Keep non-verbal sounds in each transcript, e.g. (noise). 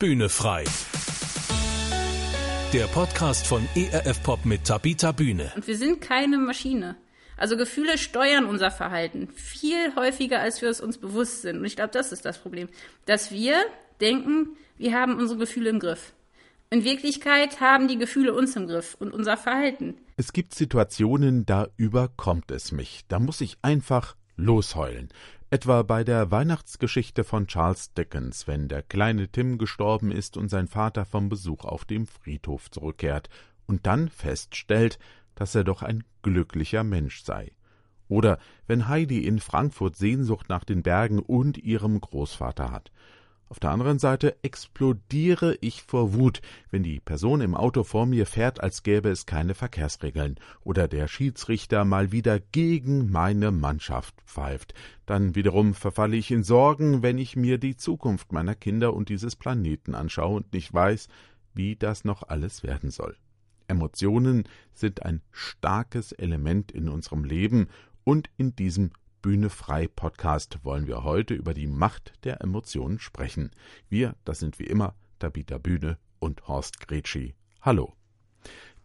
Bühne frei. Der Podcast von ERF Pop mit Tabita Bühne. Und wir sind keine Maschine. Also Gefühle steuern unser Verhalten viel häufiger, als wir es uns bewusst sind. Und ich glaube, das ist das Problem, dass wir denken, wir haben unsere Gefühle im Griff. In Wirklichkeit haben die Gefühle uns im Griff und unser Verhalten. Es gibt Situationen, da überkommt es mich. Da muss ich einfach losheulen. Etwa bei der Weihnachtsgeschichte von Charles Dickens, wenn der kleine Tim gestorben ist und sein Vater vom Besuch auf dem Friedhof zurückkehrt und dann feststellt, dass er doch ein glücklicher Mensch sei. Oder wenn Heidi in Frankfurt Sehnsucht nach den Bergen und ihrem Großvater hat. Auf der anderen Seite explodiere ich vor Wut, wenn die Person im Auto vor mir fährt, als gäbe es keine Verkehrsregeln, oder der Schiedsrichter mal wieder gegen meine Mannschaft pfeift. Dann wiederum verfalle ich in Sorgen, wenn ich mir die Zukunft meiner Kinder und dieses Planeten anschaue und nicht weiß, wie das noch alles werden soll. Emotionen sind ein starkes Element in unserem Leben und in diesem Bühne frei Podcast wollen wir heute über die Macht der Emotionen sprechen. Wir, das sind wie immer Tabita Bühne und Horst Gretschi. Hallo.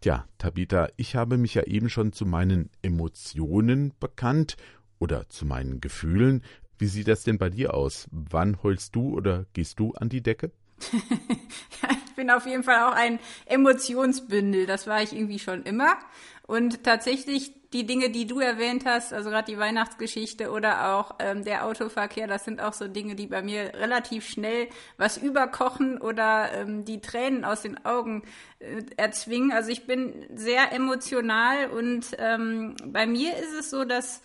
Tja, Tabita, ich habe mich ja eben schon zu meinen Emotionen bekannt oder zu meinen Gefühlen. Wie sieht das denn bei dir aus? Wann heulst du oder gehst du an die Decke? (laughs) ja, ich bin auf jeden Fall auch ein Emotionsbündel. Das war ich irgendwie schon immer. Und tatsächlich die Dinge, die du erwähnt hast, also gerade die Weihnachtsgeschichte oder auch ähm, der Autoverkehr, das sind auch so Dinge, die bei mir relativ schnell was überkochen oder ähm, die Tränen aus den Augen äh, erzwingen. Also ich bin sehr emotional und ähm, bei mir ist es so, dass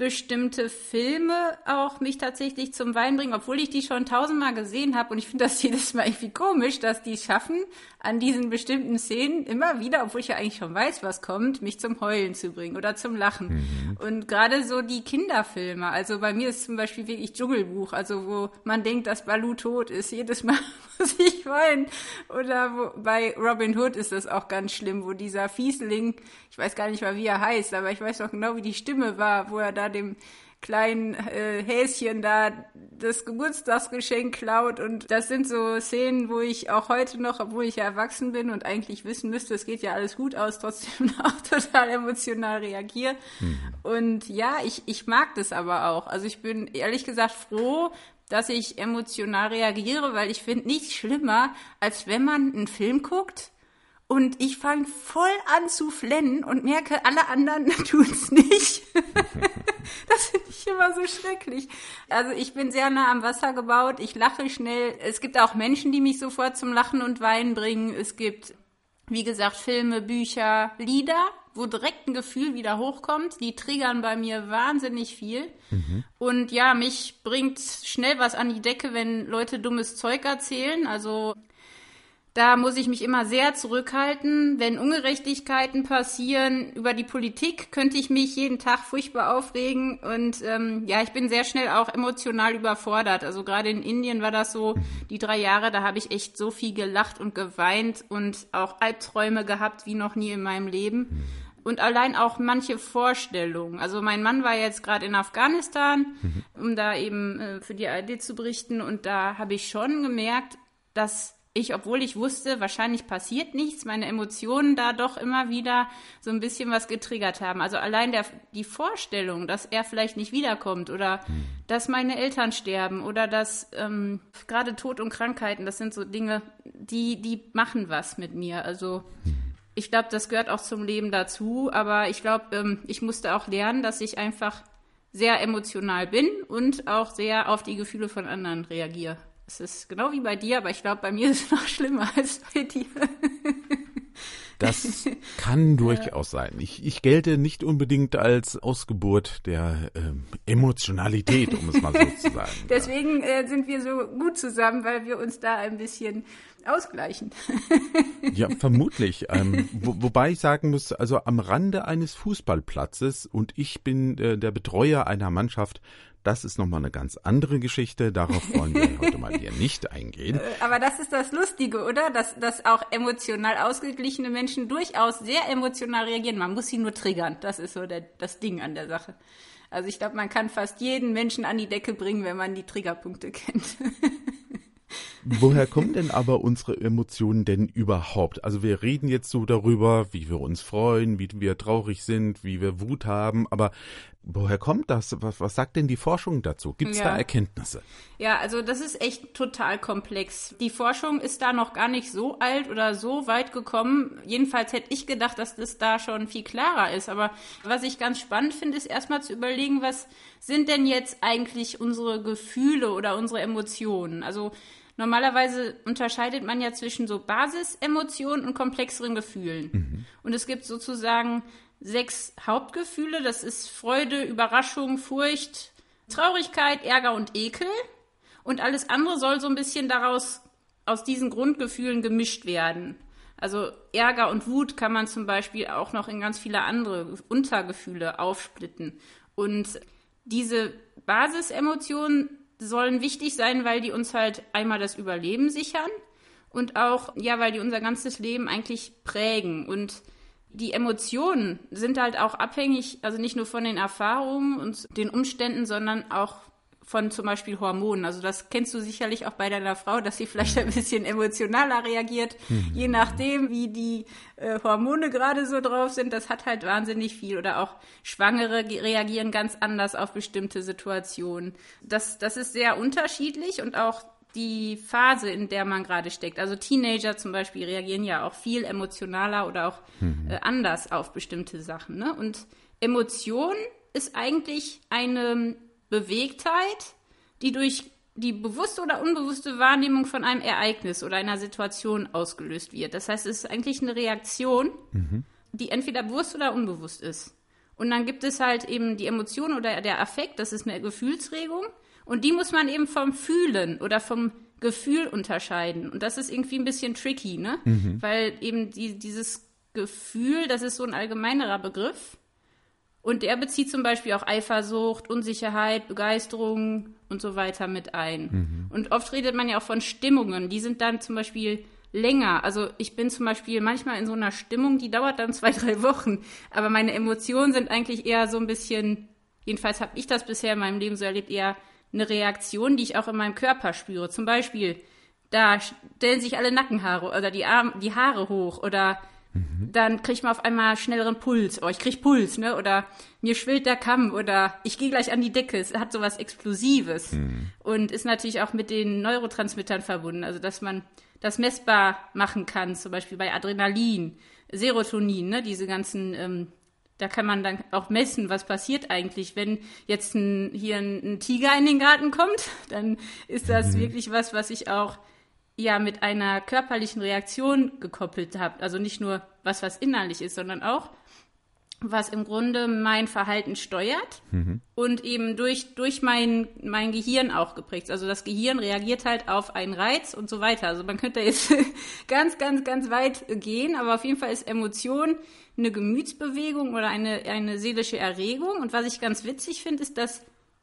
bestimmte Filme auch mich tatsächlich zum Wein bringen, obwohl ich die schon tausendmal gesehen habe. Und ich finde das (laughs) jedes Mal irgendwie komisch, dass die es schaffen, an diesen bestimmten Szenen immer wieder, obwohl ich ja eigentlich schon weiß, was kommt, mich zum Heulen zu bringen oder zum Lachen. Mhm. Und gerade so die Kinderfilme. Also bei mir ist zum Beispiel wirklich Dschungelbuch, also wo man denkt, dass Balu tot ist. Jedes Mal (laughs) muss ich weinen. Oder wo, bei Robin Hood ist das auch ganz schlimm, wo dieser Fiesling, ich weiß gar nicht mal, wie er heißt, aber ich weiß noch genau, wie die Stimme war, wo er da dem kleinen äh, Häschen da das Geburtstagsgeschenk klaut. Und das sind so Szenen, wo ich auch heute noch, obwohl ich ja erwachsen bin und eigentlich wissen müsste, es geht ja alles gut aus, trotzdem (laughs) auch total emotional reagiere. Mhm. Und ja, ich, ich mag das aber auch. Also ich bin ehrlich gesagt froh, dass ich emotional reagiere, weil ich finde nichts schlimmer, als wenn man einen Film guckt und ich fange voll an zu flennen und merke, alle anderen (laughs) tun's nicht. (laughs) das finde ich immer so schrecklich. Also ich bin sehr nah am Wasser gebaut, ich lache schnell. Es gibt auch Menschen, die mich sofort zum Lachen und Weinen bringen. Es gibt, wie gesagt, Filme, Bücher, Lieder, wo direkt ein Gefühl wieder hochkommt. Die triggern bei mir wahnsinnig viel. Mhm. Und ja, mich bringt schnell was an die Decke, wenn Leute dummes Zeug erzählen. Also da muss ich mich immer sehr zurückhalten. Wenn Ungerechtigkeiten passieren über die Politik, könnte ich mich jeden Tag furchtbar aufregen. Und ähm, ja, ich bin sehr schnell auch emotional überfordert. Also gerade in Indien war das so, die drei Jahre, da habe ich echt so viel gelacht und geweint und auch Albträume gehabt wie noch nie in meinem Leben. Und allein auch manche Vorstellungen. Also mein Mann war jetzt gerade in Afghanistan, um da eben äh, für die ARD zu berichten. Und da habe ich schon gemerkt, dass ich, obwohl ich wusste, wahrscheinlich passiert nichts, meine Emotionen da doch immer wieder so ein bisschen was getriggert haben. Also allein der, die Vorstellung, dass er vielleicht nicht wiederkommt oder hm. dass meine Eltern sterben oder dass ähm, gerade Tod und Krankheiten, das sind so Dinge, die, die machen was mit mir. Also hm. ich glaube, das gehört auch zum Leben dazu, aber ich glaube, ähm, ich musste auch lernen, dass ich einfach sehr emotional bin und auch sehr auf die Gefühle von anderen reagiere. Es ist genau wie bei dir, aber ich glaube, bei mir ist es noch schlimmer als bei dir. Das (laughs) kann durchaus sein. Ich, ich gelte nicht unbedingt als Ausgeburt der ähm, Emotionalität, um es mal so zu sagen. (laughs) Deswegen äh, sind wir so gut zusammen, weil wir uns da ein bisschen ausgleichen. (laughs) ja, vermutlich. Ähm, wo, wobei ich sagen muss, also am Rande eines Fußballplatzes und ich bin äh, der Betreuer einer Mannschaft, das ist nochmal eine ganz andere Geschichte. Darauf wollen wir heute mal hier (laughs) nicht eingehen. Äh, aber das ist das Lustige, oder? Dass, dass auch emotional ausgeglichene Menschen durchaus sehr emotional reagieren. Man muss sie nur triggern. Das ist so der, das Ding an der Sache. Also ich glaube, man kann fast jeden Menschen an die Decke bringen, wenn man die Triggerpunkte (laughs) kennt. Woher kommen denn aber unsere Emotionen denn überhaupt? Also wir reden jetzt so darüber, wie wir uns freuen, wie wir traurig sind, wie wir Wut haben, aber woher kommt das? Was, was sagt denn die Forschung dazu? Gibt es ja. da Erkenntnisse? Ja, also das ist echt total komplex. Die Forschung ist da noch gar nicht so alt oder so weit gekommen. Jedenfalls hätte ich gedacht, dass das da schon viel klarer ist. Aber was ich ganz spannend finde, ist erstmal zu überlegen, was sind denn jetzt eigentlich unsere Gefühle oder unsere Emotionen? Also Normalerweise unterscheidet man ja zwischen so Basisemotionen und komplexeren Gefühlen. Mhm. Und es gibt sozusagen sechs Hauptgefühle. Das ist Freude, Überraschung, Furcht, Traurigkeit, Ärger und Ekel. Und alles andere soll so ein bisschen daraus, aus diesen Grundgefühlen gemischt werden. Also Ärger und Wut kann man zum Beispiel auch noch in ganz viele andere Untergefühle aufsplitten. Und diese Basisemotionen sollen wichtig sein, weil die uns halt einmal das Überleben sichern und auch, ja, weil die unser ganzes Leben eigentlich prägen. Und die Emotionen sind halt auch abhängig, also nicht nur von den Erfahrungen und den Umständen, sondern auch von zum Beispiel Hormonen. Also das kennst du sicherlich auch bei deiner Frau, dass sie vielleicht ein bisschen emotionaler reagiert, mhm. je nachdem, wie die äh, Hormone gerade so drauf sind. Das hat halt wahnsinnig viel. Oder auch Schwangere reagieren ganz anders auf bestimmte Situationen. Das, das ist sehr unterschiedlich und auch die Phase, in der man gerade steckt. Also Teenager zum Beispiel reagieren ja auch viel emotionaler oder auch mhm. äh, anders auf bestimmte Sachen. Ne? Und Emotion ist eigentlich eine Bewegtheit, die durch die bewusste oder unbewusste Wahrnehmung von einem Ereignis oder einer Situation ausgelöst wird. Das heißt, es ist eigentlich eine Reaktion, mhm. die entweder bewusst oder unbewusst ist. Und dann gibt es halt eben die Emotion oder der Affekt, das ist eine Gefühlsregung. Und die muss man eben vom Fühlen oder vom Gefühl unterscheiden. Und das ist irgendwie ein bisschen tricky, ne? Mhm. Weil eben die, dieses Gefühl, das ist so ein allgemeinerer Begriff. Und er bezieht zum Beispiel auch Eifersucht, Unsicherheit, Begeisterung und so weiter mit ein. Mhm. Und oft redet man ja auch von Stimmungen. Die sind dann zum Beispiel länger. Also ich bin zum Beispiel manchmal in so einer Stimmung, die dauert dann zwei, (laughs) drei Wochen. Aber meine Emotionen sind eigentlich eher so ein bisschen, jedenfalls habe ich das bisher in meinem Leben so erlebt, eher eine Reaktion, die ich auch in meinem Körper spüre. Zum Beispiel, da stellen sich alle Nackenhaare oder die, Arme, die Haare hoch oder Mhm. Dann kriegt man auf einmal schnelleren Puls. Oh, ich krieg Puls, ne? Oder mir schwillt der Kamm oder ich gehe gleich an die Decke. Es hat sowas Explosives mhm. und ist natürlich auch mit den Neurotransmittern verbunden. Also dass man das messbar machen kann, zum Beispiel bei Adrenalin, Serotonin, ne? Diese ganzen ähm, da kann man dann auch messen, was passiert eigentlich. Wenn jetzt ein, hier ein, ein Tiger in den Garten kommt, (laughs) dann ist das mhm. wirklich was, was ich auch ja mit einer körperlichen Reaktion gekoppelt habt. Also nicht nur was, was innerlich ist, sondern auch, was im Grunde mein Verhalten steuert mhm. und eben durch, durch mein, mein Gehirn auch geprägt. Also das Gehirn reagiert halt auf einen Reiz und so weiter. Also man könnte jetzt (laughs) ganz, ganz, ganz weit gehen, aber auf jeden Fall ist Emotion eine Gemütsbewegung oder eine, eine seelische Erregung. Und was ich ganz witzig finde, ist, dass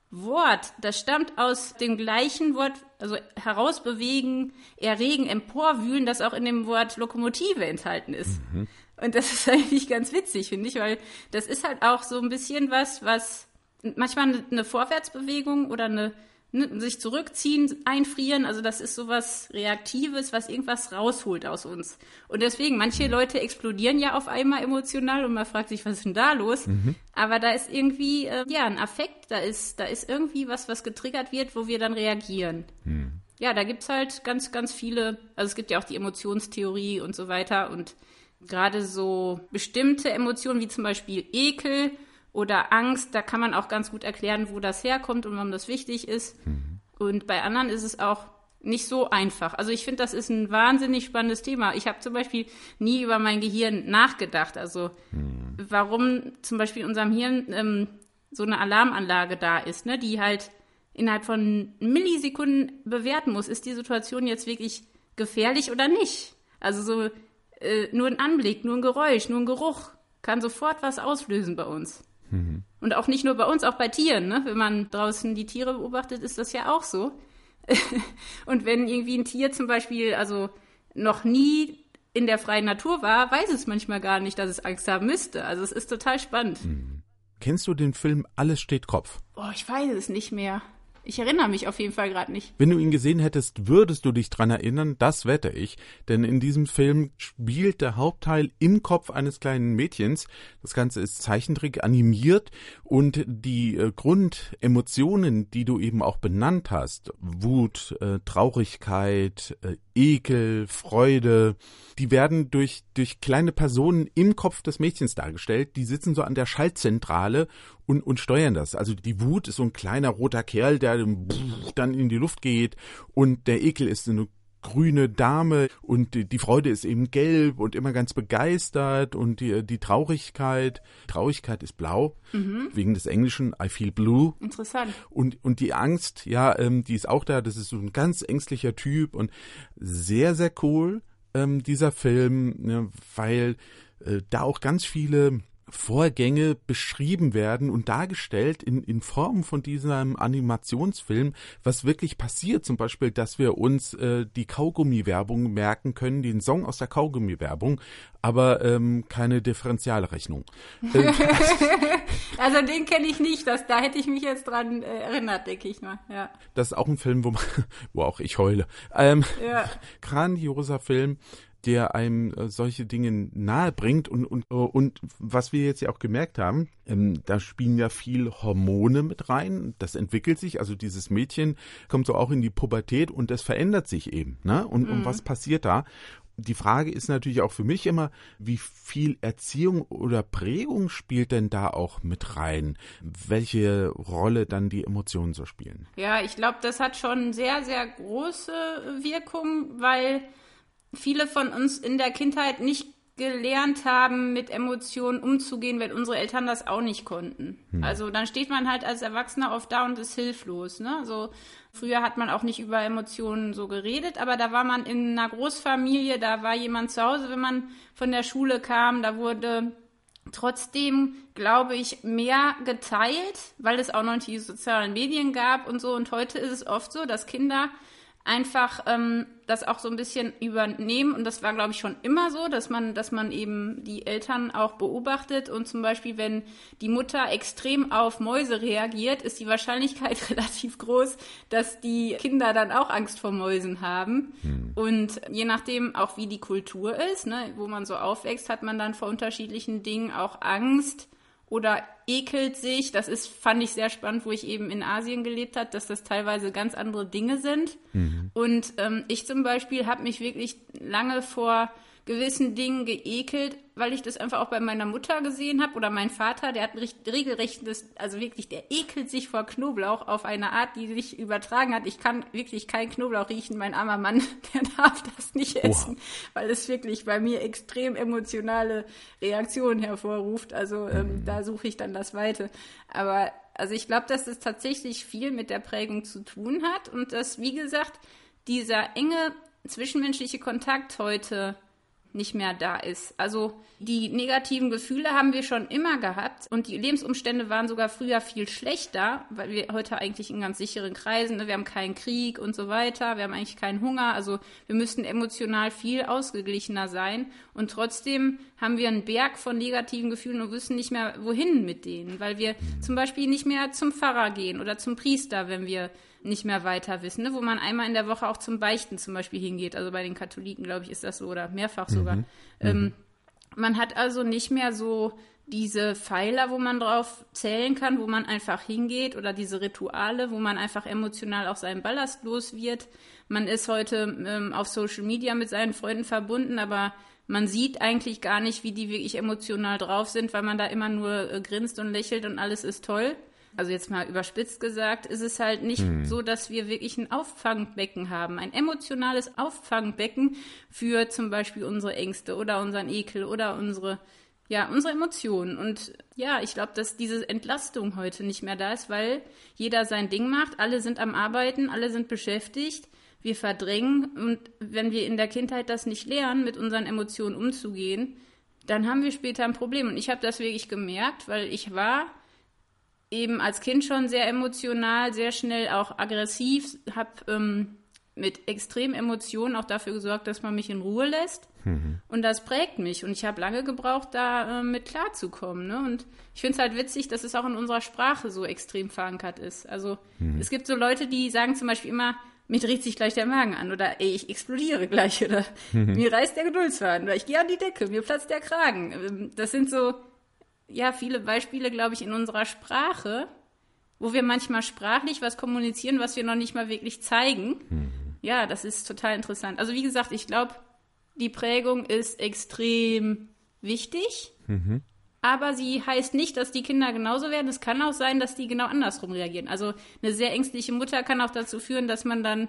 Wort, das stammt aus dem gleichen Wort, also herausbewegen, erregen, emporwühlen, das auch in dem Wort Lokomotive enthalten ist. Mhm. Und das ist eigentlich ganz witzig, finde ich, weil das ist halt auch so ein bisschen was, was manchmal eine Vorwärtsbewegung oder eine ne, sich zurückziehen, einfrieren, also das ist sowas Reaktives, was irgendwas rausholt aus uns. Und deswegen, manche Leute explodieren ja auf einmal emotional und man fragt sich, was ist denn da los? Mhm. Aber da ist irgendwie, äh, ja, ein Affekt, da ist, da ist irgendwie was, was getriggert wird, wo wir dann reagieren. Mhm. Ja, da gibt's halt ganz, ganz viele, also es gibt ja auch die Emotionstheorie und so weiter und gerade so bestimmte Emotionen wie zum Beispiel Ekel oder Angst, da kann man auch ganz gut erklären, wo das herkommt und warum das wichtig ist. Mhm. Und bei anderen ist es auch nicht so einfach. Also ich finde, das ist ein wahnsinnig spannendes Thema. Ich habe zum Beispiel nie über mein Gehirn nachgedacht. Also mhm. warum zum Beispiel in unserem Hirn ähm, so eine Alarmanlage da ist, ne, die halt innerhalb von Millisekunden bewerten muss, ist die Situation jetzt wirklich gefährlich oder nicht. Also so äh, nur ein Anblick, nur ein Geräusch, nur ein Geruch kann sofort was auslösen bei uns. Mhm. Und auch nicht nur bei uns, auch bei Tieren. Ne? Wenn man draußen die Tiere beobachtet, ist das ja auch so. (laughs) und wenn irgendwie ein Tier zum Beispiel also noch nie in der freien Natur war, weiß es manchmal gar nicht, dass es Angst haben müsste. Also es ist total spannend. Mhm. Kennst du den Film Alles steht Kopf? Oh, ich weiß es nicht mehr. Ich erinnere mich auf jeden Fall gerade nicht. Wenn du ihn gesehen hättest, würdest du dich dran erinnern, das wette ich. Denn in diesem Film spielt der Hauptteil im Kopf eines kleinen Mädchens. Das Ganze ist Zeichentrick animiert und die äh, Grundemotionen, die du eben auch benannt hast, Wut, äh, Traurigkeit, äh, Ekel, Freude, die werden durch, durch kleine Personen im Kopf des Mädchens dargestellt. Die sitzen so an der Schaltzentrale und, und steuern das. Also die Wut ist so ein kleiner roter Kerl, der dann in die Luft geht und der Ekel ist eine grüne Dame und die, die Freude ist eben gelb und immer ganz begeistert und die, die Traurigkeit, Traurigkeit ist blau, mhm. wegen des Englischen, I feel blue. Interessant. Und, und die Angst, ja, ähm, die ist auch da, das ist so ein ganz ängstlicher Typ und sehr, sehr cool, ähm, dieser Film, ne, weil äh, da auch ganz viele Vorgänge beschrieben werden und dargestellt in, in Form von diesem Animationsfilm, was wirklich passiert. Zum Beispiel, dass wir uns äh, die Kaugummi-Werbung merken können, den Song aus der Kaugummi-Werbung, aber ähm, keine Differentialrechnung. (laughs) Äh, also den kenne ich nicht, das, da hätte ich mich jetzt dran äh, erinnert, denke ich mal. Ja. Das ist auch ein Film, wo, man, (laughs) wo auch ich heule. Ähm, ja. (laughs) Grandioser Film der einem äh, solche Dinge nahe bringt und, und, äh, und was wir jetzt ja auch gemerkt haben, ähm, da spielen ja viel Hormone mit rein. Das entwickelt sich, also dieses Mädchen kommt so auch in die Pubertät und das verändert sich eben. Ne? Und, mhm. und was passiert da? Die Frage ist natürlich auch für mich immer, wie viel Erziehung oder Prägung spielt denn da auch mit rein? Welche Rolle dann die Emotionen so spielen? Ja, ich glaube, das hat schon sehr, sehr große Wirkung, weil viele von uns in der Kindheit nicht gelernt haben, mit Emotionen umzugehen, weil unsere Eltern das auch nicht konnten. Hm. Also dann steht man halt als Erwachsener oft da und ist hilflos. Ne? So früher hat man auch nicht über Emotionen so geredet, aber da war man in einer Großfamilie, da war jemand zu Hause, wenn man von der Schule kam, da wurde trotzdem, glaube ich, mehr geteilt, weil es auch noch die sozialen Medien gab und so. Und heute ist es oft so, dass Kinder einfach ähm, das auch so ein bisschen übernehmen. Und das war, glaube ich, schon immer so, dass man, dass man eben die Eltern auch beobachtet. Und zum Beispiel, wenn die Mutter extrem auf Mäuse reagiert, ist die Wahrscheinlichkeit (laughs) relativ groß, dass die Kinder dann auch Angst vor Mäusen haben. Hm. Und je nachdem auch, wie die Kultur ist, ne, wo man so aufwächst, hat man dann vor unterschiedlichen Dingen auch Angst oder ekelt sich. Das ist, fand ich sehr spannend, wo ich eben in Asien gelebt habe, dass das teilweise ganz andere Dinge sind. Mhm. Und ähm, ich zum Beispiel habe mich wirklich lange vor gewissen Dingen geekelt, weil ich das einfach auch bei meiner Mutter gesehen habe oder mein Vater, der hat ein regelrechtes, also wirklich, der ekelt sich vor Knoblauch auf eine Art, die sich übertragen hat. Ich kann wirklich keinen Knoblauch riechen. Mein armer Mann, (laughs) der darf das nicht essen, Oha. weil es wirklich bei mir extrem emotionale Reaktionen hervorruft. Also ähm, mhm. da suche ich dann das Weite. Aber also ich glaube, dass es tatsächlich viel mit der Prägung zu tun hat und dass, wie gesagt, dieser enge zwischenmenschliche Kontakt heute nicht mehr da ist. Also die negativen Gefühle haben wir schon immer gehabt und die Lebensumstände waren sogar früher viel schlechter, weil wir heute eigentlich in ganz sicheren Kreisen, ne, wir haben keinen Krieg und so weiter, wir haben eigentlich keinen Hunger, also wir müssten emotional viel ausgeglichener sein und trotzdem haben wir einen Berg von negativen Gefühlen und wissen nicht mehr, wohin mit denen, weil wir zum Beispiel nicht mehr zum Pfarrer gehen oder zum Priester, wenn wir nicht mehr weiter wissen, ne? wo man einmal in der Woche auch zum Beichten zum Beispiel hingeht. Also bei den Katholiken, glaube ich, ist das so oder mehrfach sogar. Mhm. Ähm, mhm. man hat also nicht mehr so diese Pfeiler, wo man drauf zählen kann, wo man einfach hingeht oder diese Rituale, wo man einfach emotional auch seinen Ballast los wird. Man ist heute ähm, auf Social Media mit seinen Freunden verbunden, aber man sieht eigentlich gar nicht, wie die wirklich emotional drauf sind, weil man da immer nur äh, grinst und lächelt und alles ist toll also jetzt mal überspitzt gesagt, ist es halt nicht hm. so, dass wir wirklich ein Auffangbecken haben, ein emotionales Auffangbecken für zum Beispiel unsere Ängste oder unseren Ekel oder unsere, ja, unsere Emotionen. Und ja, ich glaube, dass diese Entlastung heute nicht mehr da ist, weil jeder sein Ding macht, alle sind am Arbeiten, alle sind beschäftigt. Wir verdrängen und wenn wir in der Kindheit das nicht lernen, mit unseren Emotionen umzugehen, dann haben wir später ein Problem. Und ich habe das wirklich gemerkt, weil ich war eben als Kind schon sehr emotional, sehr schnell auch aggressiv, habe ähm, mit extremen Emotionen auch dafür gesorgt, dass man mich in Ruhe lässt. Mhm. Und das prägt mich. Und ich habe lange gebraucht, da äh, mit klarzukommen. Ne? Und ich finde es halt witzig, dass es auch in unserer Sprache so extrem verankert ist. Also mhm. es gibt so Leute, die sagen zum Beispiel immer, mir dreht sich gleich der Magen an oder ey, ich explodiere gleich oder mhm. mir reißt der Geduldsfaden oder ich gehe an die Decke, mir platzt der Kragen. Ähm, das sind so, ja, viele Beispiele, glaube ich, in unserer Sprache, wo wir manchmal sprachlich was kommunizieren, was wir noch nicht mal wirklich zeigen. Mhm. Ja, das ist total interessant. Also wie gesagt, ich glaube, die Prägung ist extrem wichtig. Mhm. Aber sie heißt nicht, dass die Kinder genauso werden. Es kann auch sein, dass die genau andersrum reagieren. Also eine sehr ängstliche Mutter kann auch dazu führen, dass man dann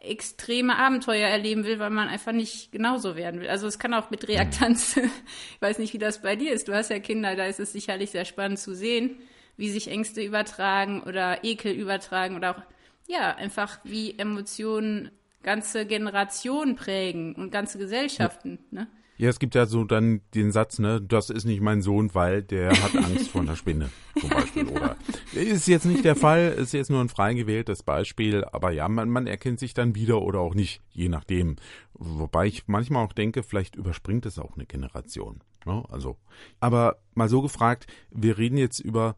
extreme Abenteuer erleben will, weil man einfach nicht genauso werden will. Also es kann auch mit Reaktanz, (laughs) ich weiß nicht, wie das bei dir ist. Du hast ja Kinder, da ist es sicherlich sehr spannend zu sehen, wie sich Ängste übertragen oder Ekel übertragen oder auch, ja, einfach wie Emotionen ganze Generationen prägen und ganze Gesellschaften. Ne? Ja, es gibt ja so dann den Satz, ne, das ist nicht mein Sohn, weil der hat Angst vor einer Spinne, zum (laughs) Beispiel. Genau. Oder ist jetzt nicht der Fall, ist jetzt nur ein frei gewähltes Beispiel, aber ja, man, man erkennt sich dann wieder oder auch nicht, je nachdem. Wobei ich manchmal auch denke, vielleicht überspringt es auch eine Generation. Ne? Also, aber mal so gefragt, wir reden jetzt über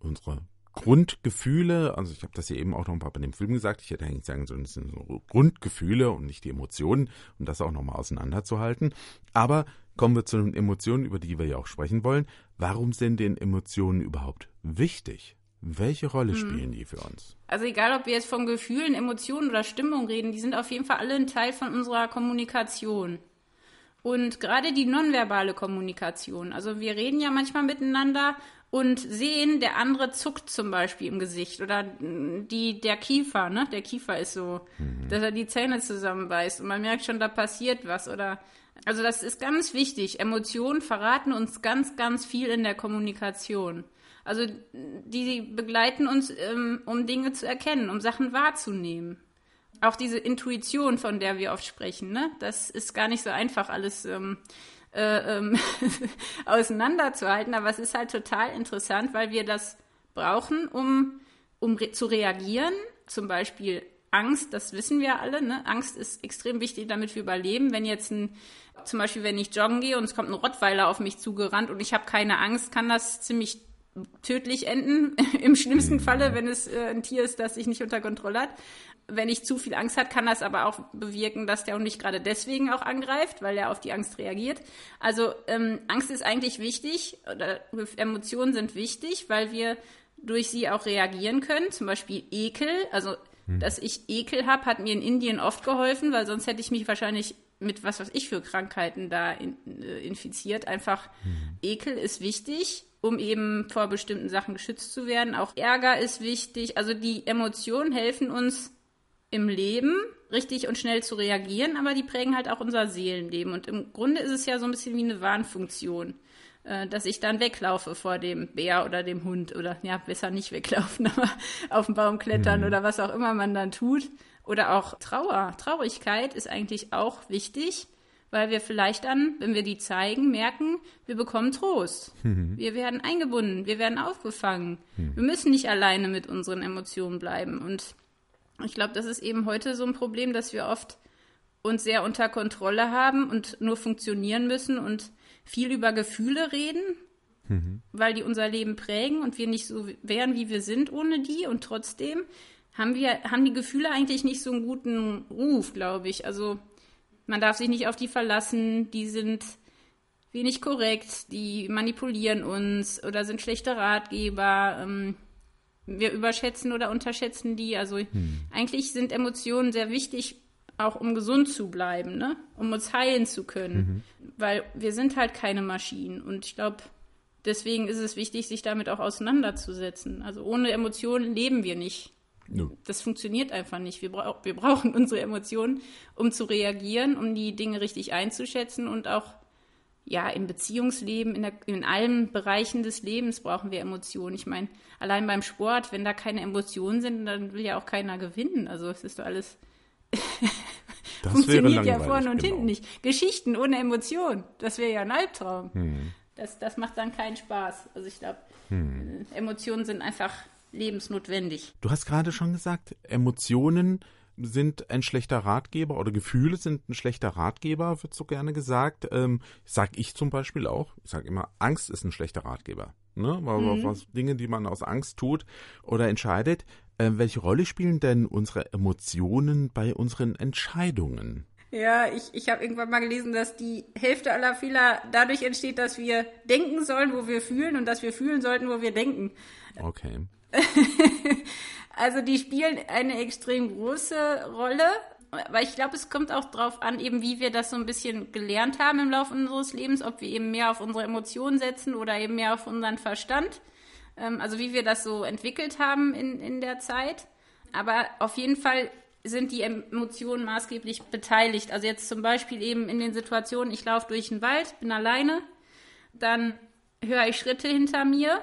unsere Grundgefühle, also ich habe das ja eben auch noch mal bei dem Film gesagt, ich hätte eigentlich sagen sollen, es sind so Grundgefühle und nicht die Emotionen, um das auch nochmal auseinanderzuhalten. Aber kommen wir zu den Emotionen, über die wir ja auch sprechen wollen. Warum sind denn Emotionen überhaupt wichtig? Welche Rolle hm. spielen die für uns? Also egal, ob wir jetzt von Gefühlen, Emotionen oder Stimmung reden, die sind auf jeden Fall alle ein Teil von unserer Kommunikation. Und gerade die nonverbale Kommunikation. Also wir reden ja manchmal miteinander und sehen, der andere zuckt zum Beispiel im Gesicht oder die, der Kiefer, ne? Der Kiefer ist so, mhm. dass er die Zähne zusammenbeißt und man merkt schon, da passiert was oder also das ist ganz wichtig. Emotionen verraten uns ganz, ganz viel in der Kommunikation. Also die begleiten uns, ähm, um Dinge zu erkennen, um Sachen wahrzunehmen. Auch diese Intuition, von der wir oft sprechen, ne? Das ist gar nicht so einfach, alles ähm, äh, ähm, (laughs) auseinanderzuhalten. Aber es ist halt total interessant, weil wir das brauchen, um, um re zu reagieren. Zum Beispiel Angst, das wissen wir alle. Ne? Angst ist extrem wichtig, damit wir überleben. Wenn jetzt ein, zum Beispiel, wenn ich joggen gehe und es kommt ein Rottweiler auf mich zugerannt und ich habe keine Angst, kann das ziemlich tödlich enden. (laughs) Im schlimmsten Falle, wenn es äh, ein Tier ist, das sich nicht unter Kontrolle hat. Wenn ich zu viel Angst hat, kann das aber auch bewirken, dass der Hund nicht gerade deswegen auch angreift, weil er auf die Angst reagiert. Also ähm, Angst ist eigentlich wichtig, oder Emotionen sind wichtig, weil wir durch sie auch reagieren können. Zum Beispiel Ekel. Also hm. dass ich Ekel habe, hat mir in Indien oft geholfen, weil sonst hätte ich mich wahrscheinlich mit was weiß ich für Krankheiten da in, äh, infiziert. Einfach hm. Ekel ist wichtig um eben vor bestimmten Sachen geschützt zu werden. Auch Ärger ist wichtig. Also die Emotionen helfen uns im Leben richtig und schnell zu reagieren, aber die prägen halt auch unser Seelenleben. Und im Grunde ist es ja so ein bisschen wie eine Warnfunktion, äh, dass ich dann weglaufe vor dem Bär oder dem Hund oder ja, besser nicht weglaufen, (laughs) aber auf den Baum klettern mhm. oder was auch immer man dann tut. Oder auch Trauer. Traurigkeit ist eigentlich auch wichtig weil wir vielleicht dann, wenn wir die zeigen, merken, wir bekommen Trost. Mhm. Wir werden eingebunden, wir werden aufgefangen. Mhm. Wir müssen nicht alleine mit unseren Emotionen bleiben. Und ich glaube, das ist eben heute so ein Problem, dass wir oft uns sehr unter Kontrolle haben und nur funktionieren müssen und viel über Gefühle reden, mhm. weil die unser Leben prägen und wir nicht so wären, wie wir sind ohne die. Und trotzdem haben wir, haben die Gefühle eigentlich nicht so einen guten Ruf, glaube ich. Also man darf sich nicht auf die verlassen, die sind wenig korrekt, die manipulieren uns oder sind schlechte Ratgeber. Ähm, wir überschätzen oder unterschätzen die. Also hm. eigentlich sind Emotionen sehr wichtig, auch um gesund zu bleiben, ne? um uns heilen zu können. Mhm. Weil wir sind halt keine Maschinen. Und ich glaube, deswegen ist es wichtig, sich damit auch auseinanderzusetzen. Also ohne Emotionen leben wir nicht. No. Das funktioniert einfach nicht. Wir, bra wir brauchen (laughs) unsere Emotionen, um zu reagieren, um die Dinge richtig einzuschätzen und auch ja, im Beziehungsleben, in, der, in allen Bereichen des Lebens brauchen wir Emotionen. Ich meine, allein beim Sport, wenn da keine Emotionen sind, dann will ja auch keiner gewinnen. Also es ist doch alles (laughs) das funktioniert ja vorne und genau. hinten nicht. Geschichten ohne Emotionen, das wäre ja ein Albtraum. Hm. Das, das macht dann keinen Spaß. Also ich glaube, hm. Emotionen sind einfach lebensnotwendig. Du hast gerade schon gesagt, Emotionen sind ein schlechter Ratgeber oder Gefühle sind ein schlechter Ratgeber, wird so gerne gesagt. Ähm, sag ich zum Beispiel auch. Ich sage immer, Angst ist ein schlechter Ratgeber. Ne? Mhm. Was, Dinge, die man aus Angst tut oder entscheidet. Äh, welche Rolle spielen denn unsere Emotionen bei unseren Entscheidungen? Ja, ich, ich habe irgendwann mal gelesen, dass die Hälfte aller Fehler dadurch entsteht, dass wir denken sollen, wo wir fühlen und dass wir fühlen sollten, wo wir denken. Okay. (laughs) also die spielen eine extrem große Rolle, weil ich glaube, es kommt auch darauf an, eben wie wir das so ein bisschen gelernt haben im Laufe unseres Lebens, ob wir eben mehr auf unsere Emotionen setzen oder eben mehr auf unseren Verstand. Ähm, also wie wir das so entwickelt haben in, in der Zeit. Aber auf jeden Fall sind die Emotionen maßgeblich beteiligt. Also jetzt zum Beispiel eben in den Situationen, ich laufe durch den Wald, bin alleine, dann höre ich Schritte hinter mir,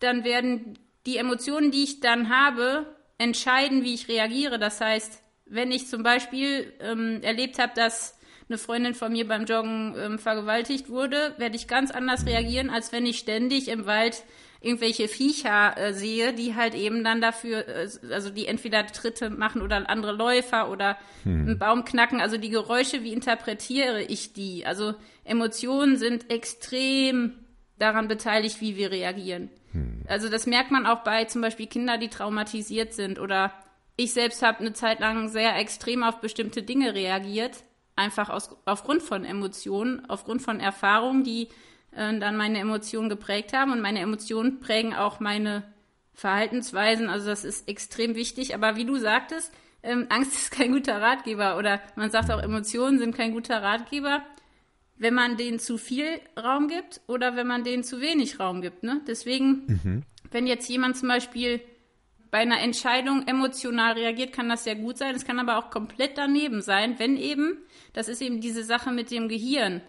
dann werden die Emotionen, die ich dann habe, entscheiden, wie ich reagiere. Das heißt, wenn ich zum Beispiel ähm, erlebt habe, dass eine Freundin von mir beim Joggen ähm, vergewaltigt wurde, werde ich ganz anders reagieren, als wenn ich ständig im Wald irgendwelche Viecher äh, sehe, die halt eben dann dafür, äh, also die entweder Tritte machen oder andere Läufer oder hm. einen Baum knacken. Also die Geräusche, wie interpretiere ich die? Also Emotionen sind extrem daran beteiligt, wie wir reagieren. Hm. Also das merkt man auch bei zum Beispiel Kindern, die traumatisiert sind oder ich selbst habe eine Zeit lang sehr extrem auf bestimmte Dinge reagiert, einfach aus, aufgrund von Emotionen, aufgrund von Erfahrungen, die äh, dann meine Emotionen geprägt haben. Und meine Emotionen prägen auch meine Verhaltensweisen. Also das ist extrem wichtig. Aber wie du sagtest, ähm, (laughs) Angst ist kein guter Ratgeber oder man sagt auch, Emotionen sind kein guter Ratgeber, wenn man denen zu viel Raum gibt oder wenn man denen zu wenig Raum gibt. Ne? Deswegen, mhm. wenn jetzt jemand zum Beispiel bei einer Entscheidung emotional reagiert, kann das sehr gut sein. Es kann aber auch komplett daneben sein, wenn eben, das ist eben diese Sache mit dem Gehirn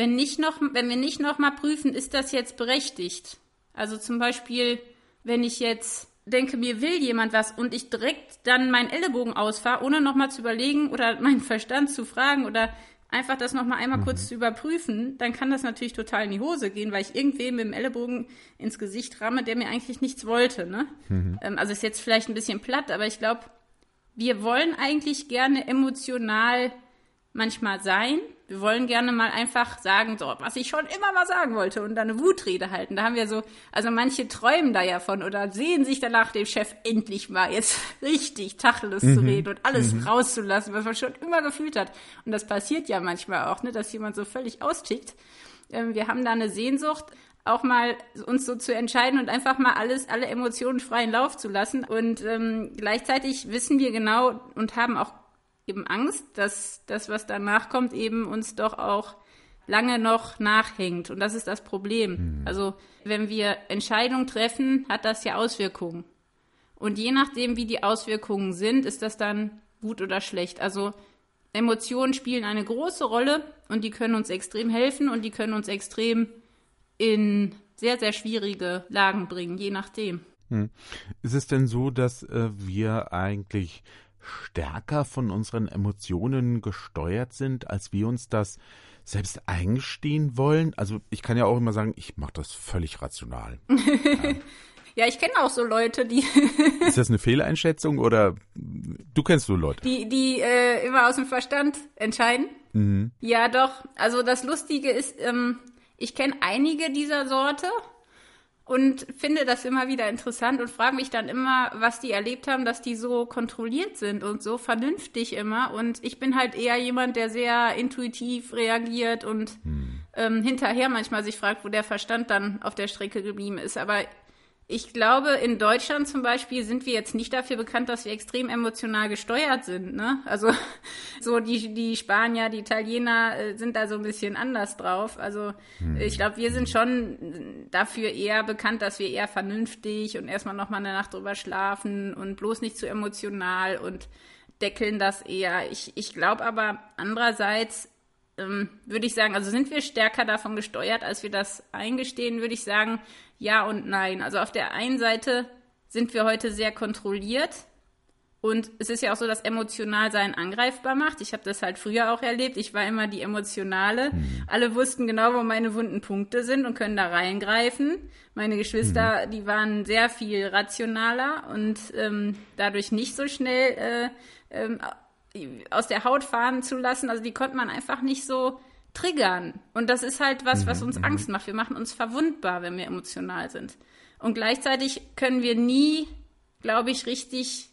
wenn, nicht noch, wenn wir nicht nochmal prüfen, ist das jetzt berechtigt? Also zum Beispiel, wenn ich jetzt denke, mir will jemand was und ich direkt dann meinen Ellenbogen ausfahre, ohne nochmal zu überlegen oder (laughs) meinen Verstand zu fragen oder einfach das nochmal einmal mhm. kurz zu überprüfen, dann kann das natürlich total in die Hose gehen, weil ich irgendwem mit dem Ellenbogen ins Gesicht ramme, der mir eigentlich nichts wollte. Ne? Mhm. Ähm, also ist jetzt vielleicht ein bisschen platt, aber ich glaube, wir wollen eigentlich gerne emotional manchmal sein, wir wollen gerne mal einfach sagen, so, was ich schon immer mal sagen wollte und dann eine Wutrede halten. Da haben wir so, also manche träumen da ja von oder sehen sich danach dem Chef endlich mal jetzt (laughs) richtig Tacheles mhm. zu reden und alles mhm. rauszulassen, was man schon immer gefühlt hat. Und das passiert ja manchmal auch, ne, dass jemand so völlig austickt. Ähm, wir haben da eine Sehnsucht, auch mal uns so zu entscheiden und einfach mal alles, alle Emotionen freien Lauf zu lassen. Und ähm, gleichzeitig wissen wir genau und haben auch eben Angst, dass das, was danach kommt, eben uns doch auch lange noch nachhängt. Und das ist das Problem. Mhm. Also wenn wir Entscheidungen treffen, hat das ja Auswirkungen. Und je nachdem, wie die Auswirkungen sind, ist das dann gut oder schlecht. Also Emotionen spielen eine große Rolle und die können uns extrem helfen und die können uns extrem in sehr, sehr schwierige Lagen bringen, je nachdem. Hm. Ist es denn so, dass äh, wir eigentlich stärker von unseren Emotionen gesteuert sind, als wir uns das selbst eingestehen wollen? Also ich kann ja auch immer sagen, ich mache das völlig rational. (laughs) ja. ja, ich kenne auch so Leute, die. (laughs) Ist das eine Fehleinschätzung oder du kennst so Leute? Die, die äh, immer aus dem Verstand entscheiden. Mhm. Ja, doch. Also das Lustige ist, ähm, ich kenne einige dieser Sorte und finde das immer wieder interessant und frage mich dann immer, was die erlebt haben, dass die so kontrolliert sind und so vernünftig immer. Und ich bin halt eher jemand, der sehr intuitiv reagiert und hm. ähm, hinterher manchmal sich fragt, wo der Verstand dann auf der Strecke geblieben ist. Aber ich glaube, in Deutschland zum Beispiel sind wir jetzt nicht dafür bekannt, dass wir extrem emotional gesteuert sind. Ne? Also (laughs) so die, die Spanier, die Italiener äh, sind da so ein bisschen anders drauf. Also hm. ich glaube, wir sind schon dafür eher bekannt, dass wir eher vernünftig und erstmal nochmal eine Nacht drüber schlafen und bloß nicht zu emotional und deckeln das eher. Ich, ich glaube aber andererseits ähm, würde ich sagen, also sind wir stärker davon gesteuert, als wir das eingestehen, würde ich sagen, ja und nein. Also auf der einen Seite sind wir heute sehr kontrolliert und es ist ja auch so, dass emotional sein angreifbar macht. Ich habe das halt früher auch erlebt. Ich war immer die Emotionale. Mhm. Alle wussten genau, wo meine wunden Punkte sind und können da reingreifen. Meine Geschwister, mhm. die waren sehr viel rationaler und ähm, dadurch nicht so schnell äh, ähm, aus der Haut fahren zu lassen. Also die konnte man einfach nicht so triggern. Und das ist halt was, was mhm, uns mhm. Angst macht. Wir machen uns verwundbar, wenn wir emotional sind. Und gleichzeitig können wir nie, glaube ich, richtig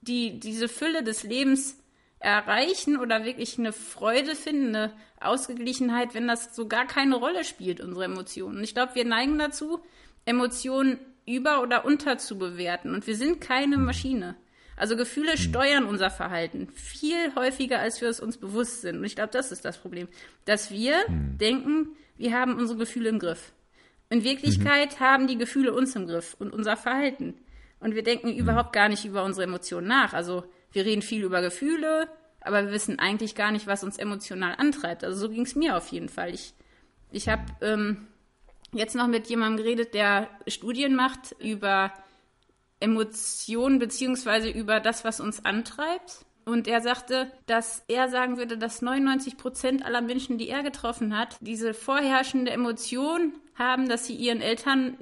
die, diese Fülle des Lebens erreichen oder wirklich eine Freude finden, eine Ausgeglichenheit, wenn das so gar keine Rolle spielt, unsere Emotionen. Und ich glaube, wir neigen dazu, Emotionen über- oder unterzubewerten. Und wir sind keine Maschine. Also Gefühle hm. steuern unser Verhalten viel häufiger, als wir es uns bewusst sind. Und ich glaube, das ist das Problem, dass wir mhm. denken, wir haben unsere Gefühle im Griff. In Wirklichkeit mhm. haben die Gefühle uns im Griff und unser Verhalten. Und wir denken mhm. überhaupt gar nicht über unsere Emotionen nach. Also wir reden viel über Gefühle, aber wir wissen eigentlich gar nicht, was uns emotional antreibt. Also so ging es mir auf jeden Fall. Ich, ich habe ähm, jetzt noch mit jemandem geredet, der Studien macht über Emotionen beziehungsweise über das, was uns antreibt. Und er sagte, dass er sagen würde, dass 99 Prozent aller Menschen, die er getroffen hat, diese vorherrschende Emotion haben, dass sie ihren Eltern,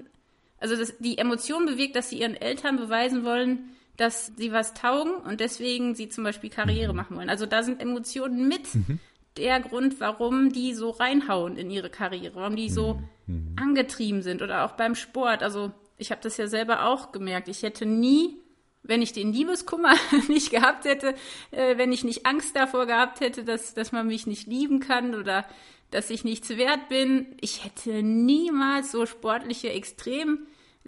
also dass die Emotion bewegt, dass sie ihren Eltern beweisen wollen, dass sie was taugen und deswegen sie zum Beispiel Karriere machen wollen. Also da sind Emotionen mit mhm. der Grund, warum die so reinhauen in ihre Karriere, warum die so mhm. angetrieben sind oder auch beim Sport. Also ich habe das ja selber auch gemerkt. Ich hätte nie, wenn ich den Liebeskummer (laughs) nicht gehabt hätte, äh, wenn ich nicht Angst davor gehabt hätte, dass, dass man mich nicht lieben kann oder dass ich nichts wert bin, ich hätte niemals so sportliche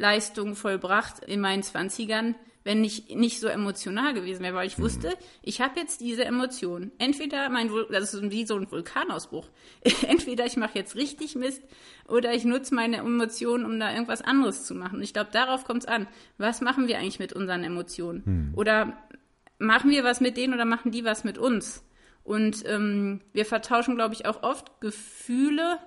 Extremleistungen vollbracht in meinen Zwanzigern, wenn ich nicht so emotional gewesen wäre, weil ich mhm. wusste, ich habe jetzt diese Emotion. Entweder mein Vul das ist wie so ein Vulkanausbruch. (laughs) Entweder ich mache jetzt richtig Mist oder ich nutze meine Emotionen, um da irgendwas anderes zu machen. Ich glaube, darauf kommt es an. Was machen wir eigentlich mit unseren Emotionen? Mhm. Oder machen wir was mit denen oder machen die was mit uns? Und ähm, wir vertauschen, glaube ich, auch oft Gefühle,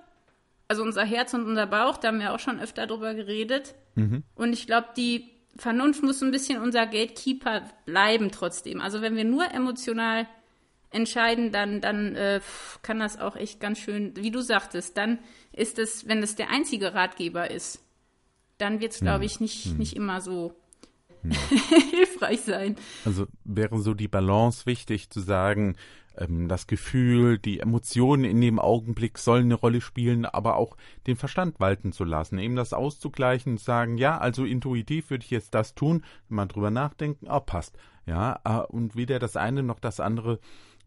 also unser Herz und unser Bauch, da haben wir auch schon öfter drüber geredet. Mhm. Und ich glaube, die Vernunft muss ein bisschen unser Gatekeeper bleiben trotzdem. Also wenn wir nur emotional entscheiden, dann, dann äh, kann das auch echt ganz schön, wie du sagtest, dann ist es, wenn es der einzige Ratgeber ist, dann wird es, glaube ich, nicht, hm. nicht immer so hm. (laughs) hilfreich sein. Also wäre so die Balance wichtig zu sagen, ähm, das Gefühl, die Emotionen in dem Augenblick sollen eine Rolle spielen, aber auch den Verstand walten zu lassen, eben das auszugleichen und sagen, ja, also intuitiv würde ich jetzt das tun, mal drüber nachdenken, oh, passt, ja, äh, und weder das eine noch das andere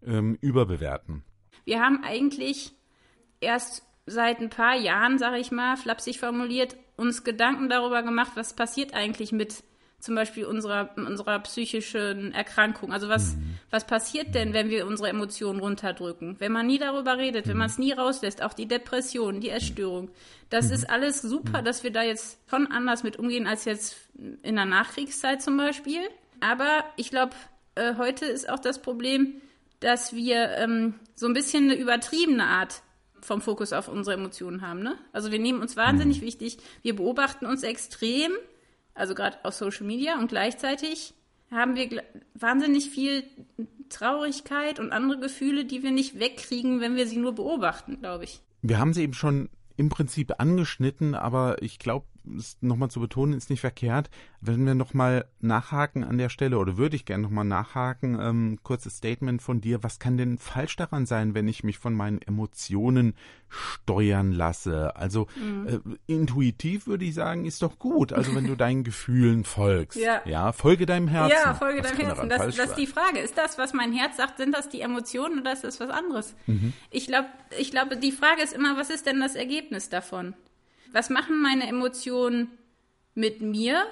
ähm, überbewerten. Wir haben eigentlich erst seit ein paar Jahren, sage ich mal, flapsig formuliert, uns Gedanken darüber gemacht, was passiert eigentlich mit zum Beispiel unserer, unserer psychischen Erkrankung. Also was, mhm. was passiert denn, wenn wir unsere Emotionen runterdrücken? Wenn man nie darüber redet, mhm. wenn man es nie rauslässt, auch die Depression, die Essstörung. Das mhm. ist alles super, mhm. dass wir da jetzt schon anders mit umgehen als jetzt in der Nachkriegszeit zum Beispiel. Aber ich glaube, äh, heute ist auch das Problem, dass wir ähm, so ein bisschen eine übertriebene Art vom Fokus auf unsere Emotionen haben. Ne? Also wir nehmen uns wahnsinnig mhm. wichtig, wir beobachten uns extrem also gerade auf Social Media und gleichzeitig haben wir wahnsinnig viel Traurigkeit und andere Gefühle, die wir nicht wegkriegen, wenn wir sie nur beobachten, glaube ich. Wir haben sie eben schon im Prinzip angeschnitten, aber ich glaube, es nochmal zu betonen, ist nicht verkehrt. Wenn wir nochmal nachhaken an der Stelle, oder würde ich gerne nochmal nachhaken, ähm, kurzes Statement von dir, was kann denn falsch daran sein, wenn ich mich von meinen Emotionen steuern lasse? Also mhm. äh, intuitiv würde ich sagen, ist doch gut. Also wenn du (laughs) deinen Gefühlen folgst. Ja. ja, folge deinem Herzen. Ja, folge deinem Herzen. Das, das ist die Frage. Ist das, was mein Herz sagt, sind das die Emotionen oder ist das was anderes? Mhm. Ich glaube, ich glaube, die Frage ist immer, was ist denn das Ergebnis davon? Was machen meine Emotionen mit mir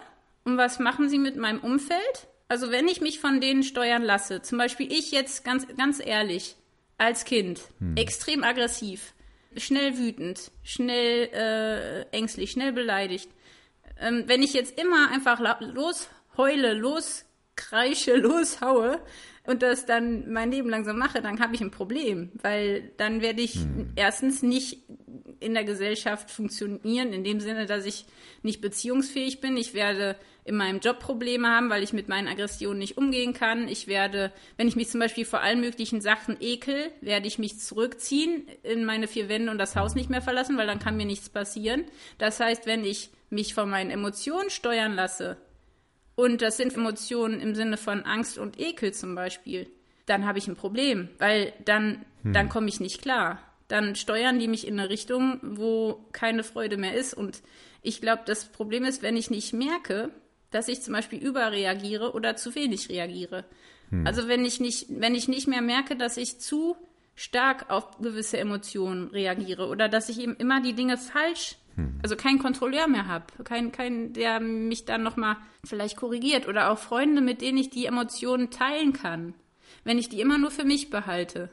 und was machen sie mit meinem Umfeld? Also wenn ich mich von denen steuern lasse, zum Beispiel ich jetzt ganz, ganz ehrlich, als Kind, hm. extrem aggressiv, schnell wütend, schnell äh, ängstlich, schnell beleidigt. Ähm, wenn ich jetzt immer einfach losheule, loskreische, (laughs) loshaue und das dann mein Leben lang so mache, dann habe ich ein Problem, weil dann werde ich hm. erstens nicht in der Gesellschaft funktionieren, in dem Sinne, dass ich nicht beziehungsfähig bin. Ich werde in meinem Job Probleme haben, weil ich mit meinen Aggressionen nicht umgehen kann. Ich werde, wenn ich mich zum Beispiel vor allen möglichen Sachen ekel, werde ich mich zurückziehen in meine vier Wände und das Haus nicht mehr verlassen, weil dann kann mir nichts passieren. Das heißt, wenn ich mich von meinen Emotionen steuern lasse, und das sind Emotionen im Sinne von Angst und Ekel zum Beispiel, dann habe ich ein Problem, weil dann, hm. dann komme ich nicht klar. Dann steuern die mich in eine Richtung, wo keine Freude mehr ist. Und ich glaube, das Problem ist, wenn ich nicht merke, dass ich zum Beispiel überreagiere oder zu wenig reagiere. Hm. Also wenn ich nicht, wenn ich nicht mehr merke, dass ich zu stark auf gewisse Emotionen reagiere oder dass ich eben immer die Dinge falsch hm. Also keinen Kontrolleur mehr habe, kein, kein, der mich dann nochmal vielleicht korrigiert oder auch Freunde, mit denen ich die Emotionen teilen kann. Wenn ich die immer nur für mich behalte,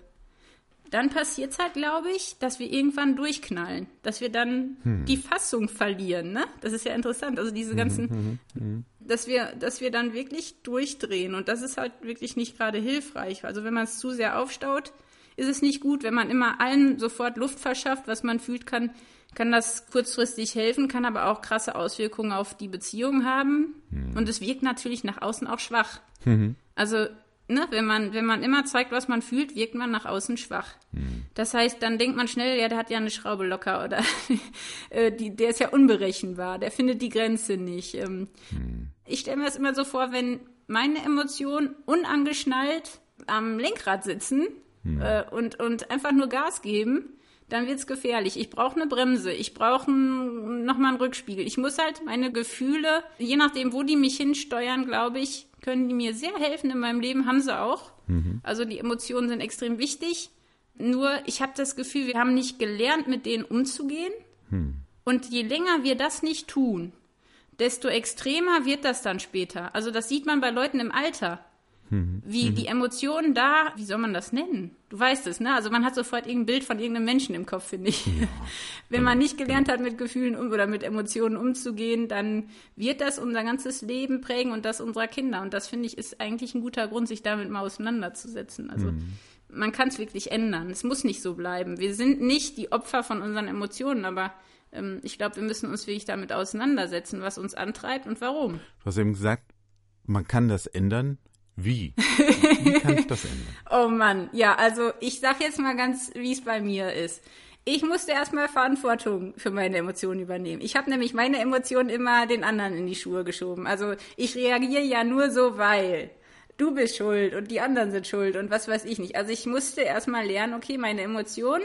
dann passiert es halt, glaube ich, dass wir irgendwann durchknallen, dass wir dann hm. die Fassung verlieren. Ne? Das ist ja interessant. Also diese ganzen, hm, hm, hm, dass wir, dass wir dann wirklich durchdrehen und das ist halt wirklich nicht gerade hilfreich. Also wenn man es zu sehr aufstaut, ist es nicht gut. Wenn man immer allen sofort Luft verschafft, was man fühlt, kann kann das kurzfristig helfen, kann aber auch krasse Auswirkungen auf die Beziehung haben. Mhm. Und es wirkt natürlich nach außen auch schwach. Mhm. Also, ne, wenn man, wenn man immer zeigt, was man fühlt, wirkt man nach außen schwach. Mhm. Das heißt, dann denkt man schnell, ja, der hat ja eine Schraube locker oder (laughs) äh, die, der ist ja unberechenbar, der findet die Grenze nicht. Ähm, mhm. Ich stelle mir das immer so vor, wenn meine Emotionen unangeschnallt am Lenkrad sitzen mhm. äh, und, und einfach nur Gas geben, dann wird es gefährlich. Ich brauche eine Bremse, ich brauche nochmal einen Rückspiegel. Ich muss halt meine Gefühle, je nachdem, wo die mich hinsteuern, glaube ich, können die mir sehr helfen in meinem Leben, haben sie auch. Mhm. Also die Emotionen sind extrem wichtig. Nur ich habe das Gefühl, wir haben nicht gelernt, mit denen umzugehen. Mhm. Und je länger wir das nicht tun, desto extremer wird das dann später. Also das sieht man bei Leuten im Alter. Mhm. Wie mhm. die Emotionen da, wie soll man das nennen? Du weißt es, ne? Also man hat sofort irgendein Bild von irgendeinem Menschen im Kopf, finde ich. Ja, (laughs) Wenn man nicht gelernt hat, mit Gefühlen um, oder mit Emotionen umzugehen, dann wird das unser ganzes Leben prägen und das unserer Kinder. Und das finde ich ist eigentlich ein guter Grund, sich damit mal auseinanderzusetzen. Also mhm. man kann es wirklich ändern. Es muss nicht so bleiben. Wir sind nicht die Opfer von unseren Emotionen, aber ähm, ich glaube, wir müssen uns wirklich damit auseinandersetzen, was uns antreibt und warum. Du hast eben gesagt, man kann das ändern, wie? (laughs) Wie kann ich das ändern? oh Mann, ja, also ich sag jetzt mal ganz, wie es bei mir ist. Ich musste erstmal Verantwortung für meine Emotionen übernehmen. Ich habe nämlich meine Emotionen immer den anderen in die Schuhe geschoben. Also ich reagiere ja nur so, weil du bist schuld und die anderen sind schuld und was weiß ich nicht. Also ich musste erstmal lernen, okay, meine Emotionen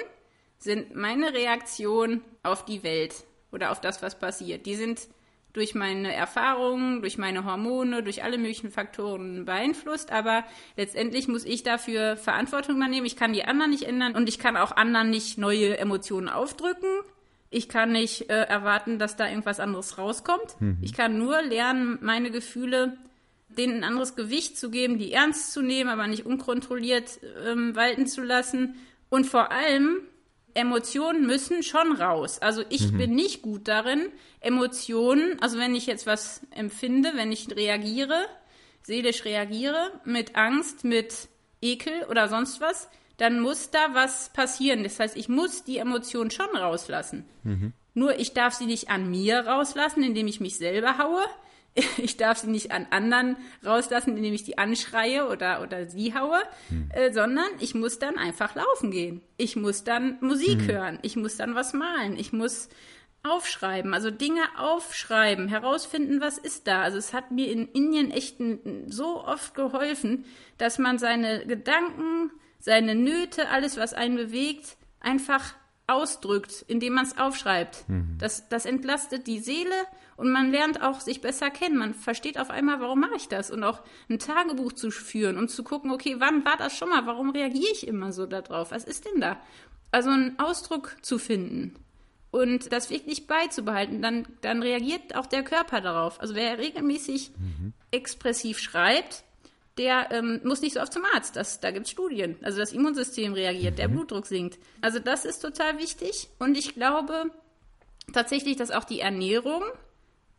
sind meine Reaktion auf die Welt oder auf das, was passiert. Die sind durch meine Erfahrungen, durch meine Hormone, durch alle möglichen Faktoren beeinflusst, aber letztendlich muss ich dafür Verantwortung übernehmen. Ich kann die anderen nicht ändern und ich kann auch anderen nicht neue Emotionen aufdrücken. Ich kann nicht äh, erwarten, dass da irgendwas anderes rauskommt. Mhm. Ich kann nur lernen, meine Gefühle denen ein anderes Gewicht zu geben, die ernst zu nehmen, aber nicht unkontrolliert ähm, walten zu lassen. Und vor allem Emotionen müssen schon raus. Also ich mhm. bin nicht gut darin, Emotionen, also wenn ich jetzt was empfinde, wenn ich reagiere, seelisch reagiere, mit Angst, mit Ekel oder sonst was, dann muss da was passieren. Das heißt, ich muss die Emotion schon rauslassen. Mhm. Nur ich darf sie nicht an mir rauslassen, indem ich mich selber haue. (laughs) ich darf sie nicht an anderen rauslassen, indem ich die anschreie oder, oder sie haue, hm. äh, sondern ich muss dann einfach laufen gehen. Ich muss dann Musik hm. hören. Ich muss dann was malen. Ich muss aufschreiben, also Dinge aufschreiben, herausfinden, was ist da. Also es hat mir in Indien echt so oft geholfen, dass man seine Gedanken, seine Nöte, alles, was einen bewegt, einfach ausdrückt, indem man es aufschreibt. Mhm. Das, das entlastet die Seele und man lernt auch sich besser kennen. Man versteht auf einmal, warum mache ich das? Und auch ein Tagebuch zu führen und zu gucken, okay, wann war das schon mal? Warum reagiere ich immer so darauf? Was ist denn da? Also einen Ausdruck zu finden und das wirklich beizubehalten, dann, dann reagiert auch der Körper darauf. Also wer regelmäßig mhm. expressiv schreibt, der ähm, muss nicht so oft zum Arzt. Das, da gibt es Studien. Also das Immunsystem reagiert, mhm. der Blutdruck sinkt. Also das ist total wichtig. Und ich glaube tatsächlich, dass auch die Ernährung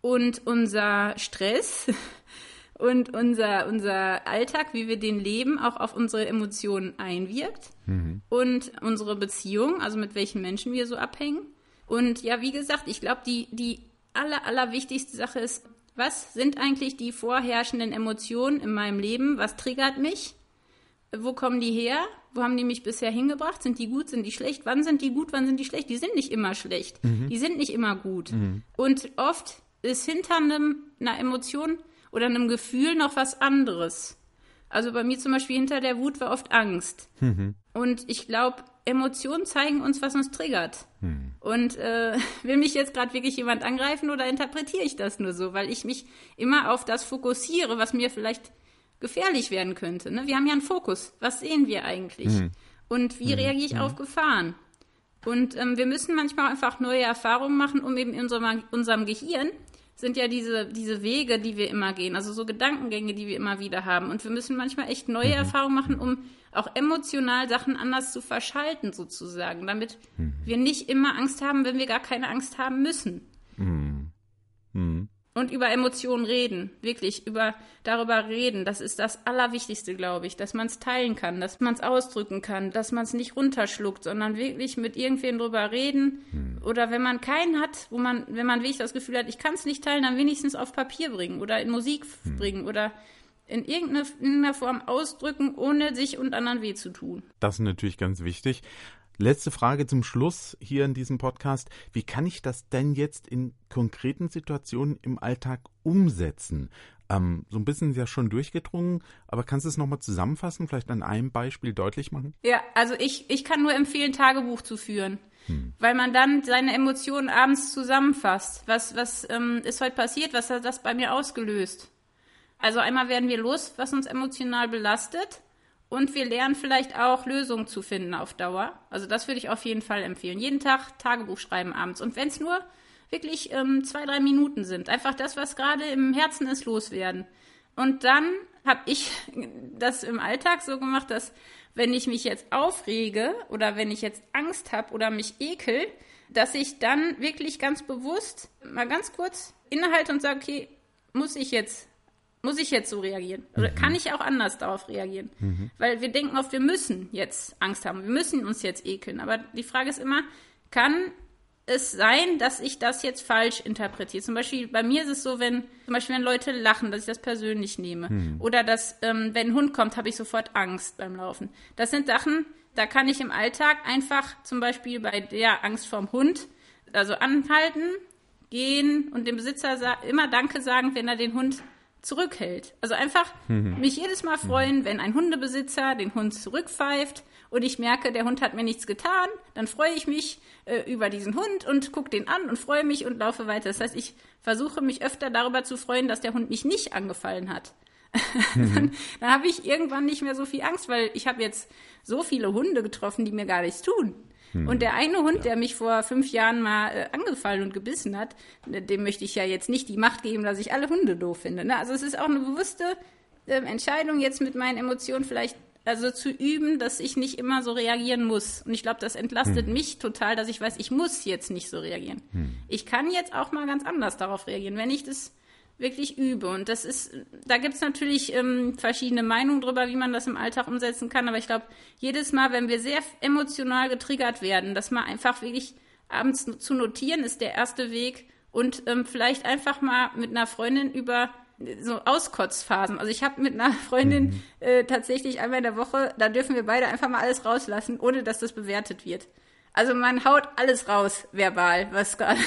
und unser Stress (laughs) und unser, unser Alltag, wie wir den leben, auch auf unsere Emotionen einwirkt. Mhm. Und unsere Beziehung, also mit welchen Menschen wir so abhängen. Und ja, wie gesagt, ich glaube, die, die aller, allerwichtigste Sache ist, was sind eigentlich die vorherrschenden Emotionen in meinem Leben? Was triggert mich? Wo kommen die her? Wo haben die mich bisher hingebracht? Sind die gut? Sind die schlecht? Wann sind die gut? Wann sind die schlecht? Die sind nicht immer schlecht. Mhm. Die sind nicht immer gut. Mhm. Und oft ist hinter einem, einer Emotion oder einem Gefühl noch was anderes. Also bei mir zum Beispiel hinter der Wut war oft Angst. Mhm. Und ich glaube, Emotionen zeigen uns, was uns triggert. Mhm. Und äh, (laughs) will mich jetzt gerade wirklich jemand angreifen oder interpretiere ich das nur so, weil ich mich immer auf das fokussiere, was mir vielleicht gefährlich werden könnte. Ne? Wir haben ja einen Fokus. Was sehen wir eigentlich? Mhm. Und wie mhm. reagiere ich auf Gefahren? Und ähm, wir müssen manchmal einfach neue Erfahrungen machen, um eben in unserem, unserem Gehirn sind ja diese, diese Wege, die wir immer gehen, also so Gedankengänge, die wir immer wieder haben. Und wir müssen manchmal echt neue mhm. Erfahrungen machen, um auch emotional Sachen anders zu verschalten, sozusagen, damit mhm. wir nicht immer Angst haben, wenn wir gar keine Angst haben müssen. Mhm. Und über Emotionen reden, wirklich über darüber reden, das ist das Allerwichtigste, glaube ich, dass man es teilen kann, dass man es ausdrücken kann, dass man es nicht runterschluckt, sondern wirklich mit irgendwem drüber reden hm. oder wenn man keinen hat, wo man, wenn man wirklich das Gefühl hat, ich kann es nicht teilen, dann wenigstens auf Papier bringen oder in Musik hm. bringen oder in irgendeiner Form ausdrücken, ohne sich und anderen weh zu tun. Das ist natürlich ganz wichtig. Letzte Frage zum Schluss hier in diesem Podcast. Wie kann ich das denn jetzt in konkreten Situationen im Alltag umsetzen? Ähm, so ein bisschen ist ja schon durchgedrungen, aber kannst du es nochmal zusammenfassen, vielleicht an einem Beispiel deutlich machen? Ja, also ich, ich kann nur empfehlen, Tagebuch zu führen. Hm. Weil man dann seine Emotionen abends zusammenfasst. Was, was ähm, ist heute passiert? Was hat das bei mir ausgelöst? Also einmal werden wir los, was uns emotional belastet. Und wir lernen vielleicht auch Lösungen zu finden auf Dauer. Also das würde ich auf jeden Fall empfehlen. Jeden Tag Tagebuch schreiben abends. Und wenn es nur wirklich ähm, zwei, drei Minuten sind, einfach das, was gerade im Herzen ist, loswerden. Und dann habe ich (laughs) das im Alltag so gemacht, dass wenn ich mich jetzt aufrege oder wenn ich jetzt Angst habe oder mich ekel, dass ich dann wirklich ganz bewusst mal ganz kurz innehalte und sage, okay, muss ich jetzt muss ich jetzt so reagieren? Oder mhm. kann ich auch anders darauf reagieren? Mhm. Weil wir denken oft, wir müssen jetzt Angst haben, wir müssen uns jetzt ekeln. Aber die Frage ist immer, kann es sein, dass ich das jetzt falsch interpretiere? Zum Beispiel bei mir ist es so, wenn zum Beispiel wenn Leute lachen, dass ich das persönlich nehme. Mhm. Oder dass, ähm, wenn ein Hund kommt, habe ich sofort Angst beim Laufen. Das sind Sachen, da kann ich im Alltag einfach zum Beispiel bei der Angst vorm Hund, also anhalten, gehen und dem Besitzer immer Danke sagen, wenn er den Hund zurückhält. Also einfach mhm. mich jedes Mal freuen, wenn ein Hundebesitzer den Hund zurückpfeift und ich merke, der Hund hat mir nichts getan, dann freue ich mich äh, über diesen Hund und gucke den an und freue mich und laufe weiter. Das heißt, ich versuche mich öfter darüber zu freuen, dass der Hund mich nicht angefallen hat. (laughs) Mhm. dann, dann habe ich irgendwann nicht mehr so viel Angst, weil ich habe jetzt so viele Hunde getroffen, die mir gar nichts tun. Hm. Und der eine Hund, ja. der mich vor fünf Jahren mal äh, angefallen und gebissen hat, ne, dem möchte ich ja jetzt nicht die Macht geben, dass ich alle Hunde doof finde. Ne? Also es ist auch eine bewusste äh, Entscheidung, jetzt mit meinen Emotionen vielleicht also zu üben, dass ich nicht immer so reagieren muss. Und ich glaube, das entlastet hm. mich total, dass ich weiß, ich muss jetzt nicht so reagieren. Hm. Ich kann jetzt auch mal ganz anders darauf reagieren, wenn ich das wirklich übe. Und das ist, da gibt's natürlich ähm, verschiedene Meinungen drüber, wie man das im Alltag umsetzen kann. Aber ich glaube, jedes Mal, wenn wir sehr emotional getriggert werden, das mal einfach wirklich abends zu notieren, ist der erste Weg. Und ähm, vielleicht einfach mal mit einer Freundin über so Auskotzphasen. Also ich habe mit einer (laughs) Freundin mhm. äh, tatsächlich einmal in der Woche, da dürfen wir beide einfach mal alles rauslassen, ohne dass das bewertet wird. Also man haut alles raus, verbal, was gerade,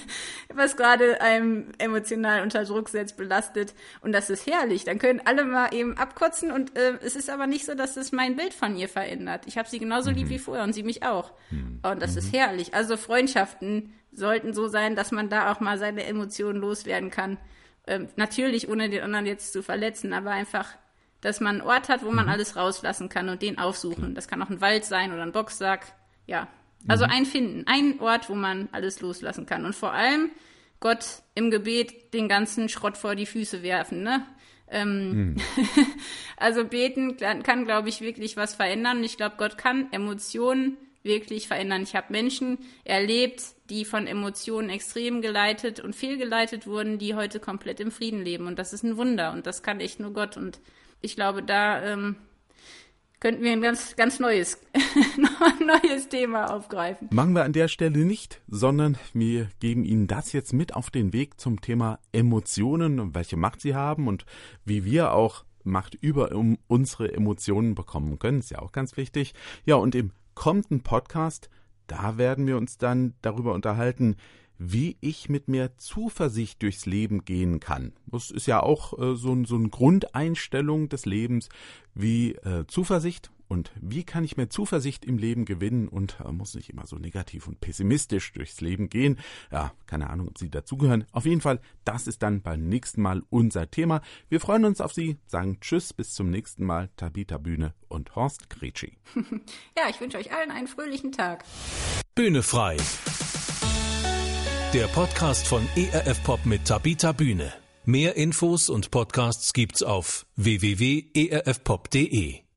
(laughs) was gerade einem emotional unter Druck setzt, belastet. Und das ist herrlich. Dann können alle mal eben abkotzen und äh, es ist aber nicht so, dass es mein Bild von ihr verändert. Ich habe sie genauso mhm. lieb wie vorher und sie mich auch. Mhm. Und das mhm. ist herrlich. Also Freundschaften sollten so sein, dass man da auch mal seine Emotionen loswerden kann. Ähm, natürlich, ohne den anderen jetzt zu verletzen, aber einfach dass man einen Ort hat, wo man mhm. alles rauslassen kann und den aufsuchen. Das kann auch ein Wald sein oder ein Boxsack. Ja, also mhm. ein Finden, ein Ort, wo man alles loslassen kann. Und vor allem Gott im Gebet den ganzen Schrott vor die Füße werfen. Ne? Ähm, mhm. (laughs) also beten kann, glaube ich, wirklich was verändern. Und ich glaube, Gott kann Emotionen wirklich verändern. Ich habe Menschen erlebt, die von Emotionen extrem geleitet und fehlgeleitet wurden, die heute komplett im Frieden leben. Und das ist ein Wunder. Und das kann echt nur Gott. Und ich glaube, da ähm, könnten wir ein ganz, ganz neues, (laughs) neues Thema aufgreifen. Machen wir an der Stelle nicht, sondern wir geben Ihnen das jetzt mit auf den Weg zum Thema Emotionen und welche Macht sie haben und wie wir auch Macht über um unsere Emotionen bekommen können. Ist ja auch ganz wichtig. Ja, und im kommenden Podcast, da werden wir uns dann darüber unterhalten, wie ich mit mehr Zuversicht durchs Leben gehen kann. Das ist ja auch äh, so, so eine Grundeinstellung des Lebens wie äh, Zuversicht und wie kann ich mehr Zuversicht im Leben gewinnen und äh, muss nicht immer so negativ und pessimistisch durchs Leben gehen. Ja, keine Ahnung, ob Sie dazugehören. Auf jeden Fall, das ist dann beim nächsten Mal unser Thema. Wir freuen uns auf Sie, sagen Tschüss, bis zum nächsten Mal, Tabita Bühne und Horst Gretschi. (laughs) ja, ich wünsche euch allen einen fröhlichen Tag. Bühne frei. Der Podcast von ERF Pop mit Tabita Bühne. Mehr Infos und Podcasts gibt's auf www.erfpop.de.